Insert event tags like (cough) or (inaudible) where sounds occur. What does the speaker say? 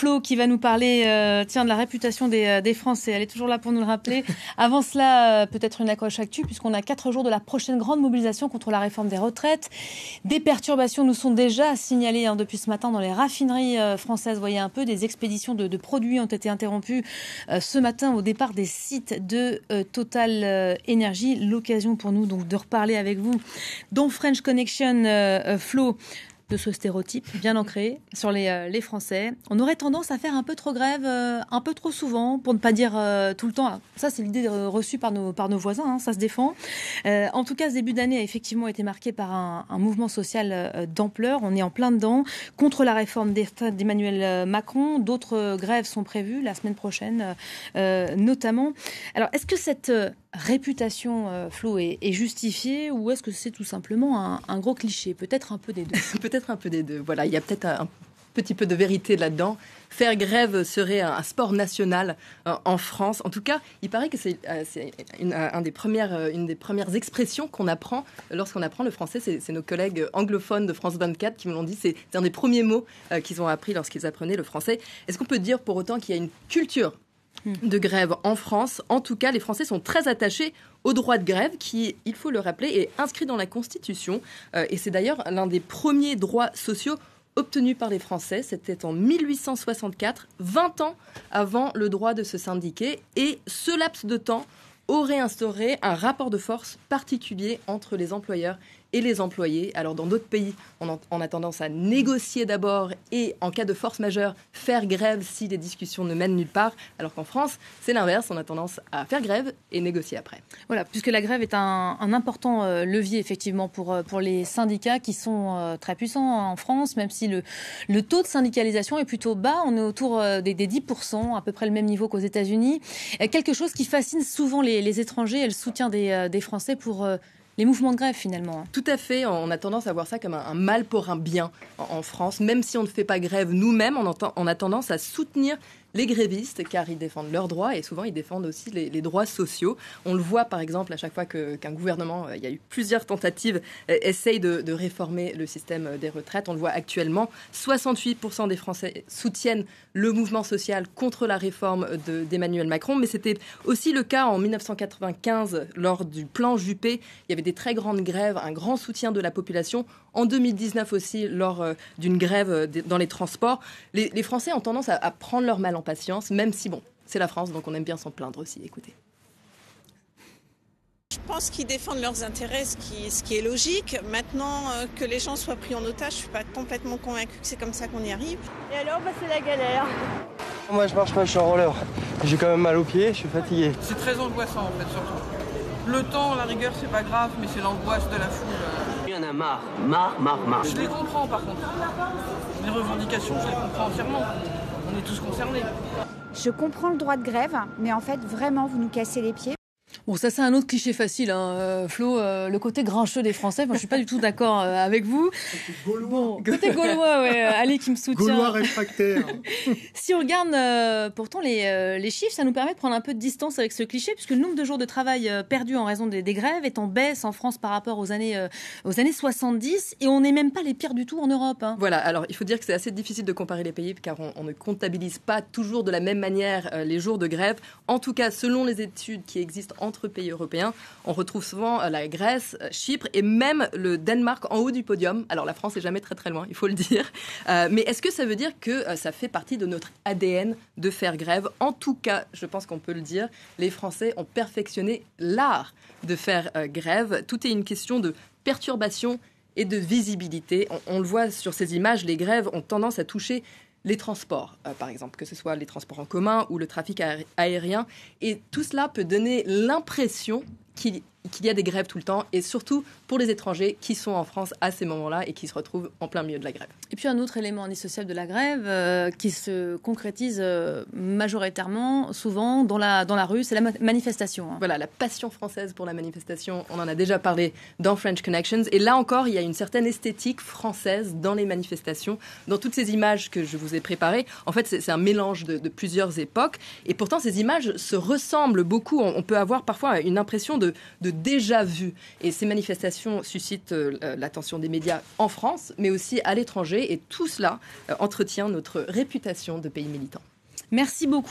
Flo qui va nous parler euh, tiens, de la réputation des, euh, des, Français. Elle est toujours là pour nous le rappeler. (laughs) Avant cela, peut-être une accroche actu, puisqu'on a quatre jours de la prochaine grande mobilisation contre la réforme des retraites. Des perturbations nous sont déjà signalées hein, depuis ce matin dans les raffineries françaises. Voyez un peu, des expéditions de, de produits ont été interrompues ce matin au départ des sites de Total Énergie. L'occasion pour nous donc de reparler avec vous dont French Connection Flo de ce stéréotype bien ancré sur les, euh, les, Français. On aurait tendance à faire un peu trop grève, euh, un peu trop souvent, pour ne pas dire euh, tout le temps. Ça, c'est l'idée reçue par nos, par nos voisins, hein, ça se défend. en tout cas, ce début d'année a effectivement été marqué par un, un mouvement social d'ampleur. On est en plein dedans, contre la réforme d'Emmanuel Macron. D'autres grèves sont prévues la semaine prochaine, notamment. Alors, est-ce que cette réputation, Flo, est, justifiée ou est-ce que c'est tout simplement un, gros cliché? Peut-être un peu des deux. peut-être (laughs) (laughs) un peu des deux. Voilà, il y a peut-être un, petit peu de vérité là-dedans. Faire grève serait un, sport national euh, en France. En tout cas, il paraît que c'est euh, une, un des premières, une des premières expressions qu'on apprend lorsqu'on apprend le français. C'est nos collègues anglophones de France 24 qui me l'ont dit. C'est un des premiers mots qu'ils ont appris lorsqu'ils apprenaient le français. Est-ce qu'on peut dire pour autant qu'il y a une culture de grève en France. En tout cas, les Français sont très attachés au droit de grève qui, il faut le rappeler, est inscrit dans la Constitution. Euh, et c'est d'ailleurs l'un des premiers droits sociaux obtenus par les Français. C'était en 1864, 20 ans avant le droit de se syndiquer. Et ce laps de temps aurait instauré un rapport de force particulier entre les employeurs et les employés. Alors dans d'autres pays, on, a tendance à négocier d'abord et en cas de force majeure, faire grève si les discussions ne mènent nulle part. Alors qu'en France, c'est l'inverse, on a tendance à faire grève et négocier après. Voilà, puisque la grève est un, important euh, levier effectivement pour, euh, pour les syndicats qui sont euh, très puissants en France, même si le, le taux de syndicalisation est plutôt bas, on est autour des, des 10%, à peu près le même niveau qu'aux États-Unis. Quelque chose qui fascine souvent les, étrangers et le soutien des Français pour les mouvements de grève finalement. Tout à fait, on a tendance à voir ça comme un, mal pour un bien en, France. Même si on ne fait pas grève nous-mêmes, on, a tendance à soutenir les grévistes, car ils défendent leurs droits et souvent ils défendent aussi les, droits sociaux. On le voit par exemple à chaque fois qu'un gouvernement, euh, il y a eu plusieurs tentatives, euh, essaye de, réformer le système euh, des retraites. On le voit actuellement, 68% des Français soutiennent le mouvement social contre la réforme d'Emmanuel Macron, mais c'était aussi le cas en 1995 lors du plan Juppé. Il y avait des très grandes grèves, un grand soutien de la population. En 2019 aussi, lors d'une grève dans les transports, les, Français ont tendance à, prendre leur mal en patience, même si, bon, c'est la France, donc on aime bien s'en plaindre aussi. Écoutez. Je pense qu'ils défendent leurs intérêts, ce qui, ce qui est logique. Maintenant, euh, que les gens soient pris en otage, je ne suis pas complètement convaincue que c'est comme ça qu'on y arrive. Et alors, bah, c'est la galère. Moi, je marche pas, je suis en roller. J'ai quand même mal aux pieds, je suis fatigué. C'est très angoissant, en fait, surtout. Le temps, la rigueur, c'est pas grave, mais c'est l'angoisse de la foule. Il y en a marre, marre, marre, marre. Je les comprends, par contre. Les revendications, je les comprends entièrement on est tous concernés. Je comprends le droit de grève, mais en fait, vraiment, vous nous cassez les pieds. Bon, ça c'est un autre cliché facile, hein. Euh, Flo, euh, le côté grincheux des Français. Moi, je suis pas du tout d'accord euh, avec vous. Bon, côté gaulois, ouais. Ali qui me soutient. Gaulois réfractaire. (laughs) si on regarde pourtant les, les, chiffres, ça nous permet de prendre un peu de distance avec ce cliché, puisque le nombre de jours de travail perdus en raison des, grèves est en baisse en France par rapport aux années aux années 70, et on n'est même pas les pires du tout en Europe. Hein. Voilà. Alors, il faut dire que c'est assez difficile de comparer les pays, car on, on, ne comptabilise pas toujours de la même manière les jours de grève. En tout cas, selon les études qui existent entre pays européens. On retrouve souvent euh, la Grèce, euh, Chypre et même le Danemark en haut du podium. Alors la France est jamais très très loin, il faut le dire. Euh, mais est-ce que ça veut dire que ça fait partie de notre ADN de faire grève? En tout cas, je pense qu'on peut le dire, les Français ont perfectionné l'art de faire grève. Tout est une question de perturbation et de visibilité. on, le voit sur ces images, les grèves ont tendance à toucher les transports, euh, par exemple, que ce soit les transports en commun ou le trafic aérien. Et tout cela peut donner l'impression qu'il y a des grèves tout le temps et surtout pour les étrangers qui sont en France à ces moments-là et qui se retrouvent en plein milieu de la grève. Et puis un autre élément indissociable de la grève euh, qui se concrétise euh, majoritairement, souvent dans la, dans la rue, c'est la manifestation. Hein. Voilà, la passion française pour la manifestation, on en a déjà parlé dans French Connections. Et là encore, il y a une certaine esthétique française dans les manifestations, dans toutes ces images que je vous ai préparées. En fait, c'est un mélange de, plusieurs époques. Et pourtant, ces images se ressemblent beaucoup. On, on peut avoir parfois une impression de, de, de déjà vu. Et ces manifestations suscitent euh, l'attention des médias en France, mais aussi à l'étranger. Et tout cela euh, entretient notre réputation de pays militant. Merci beaucoup.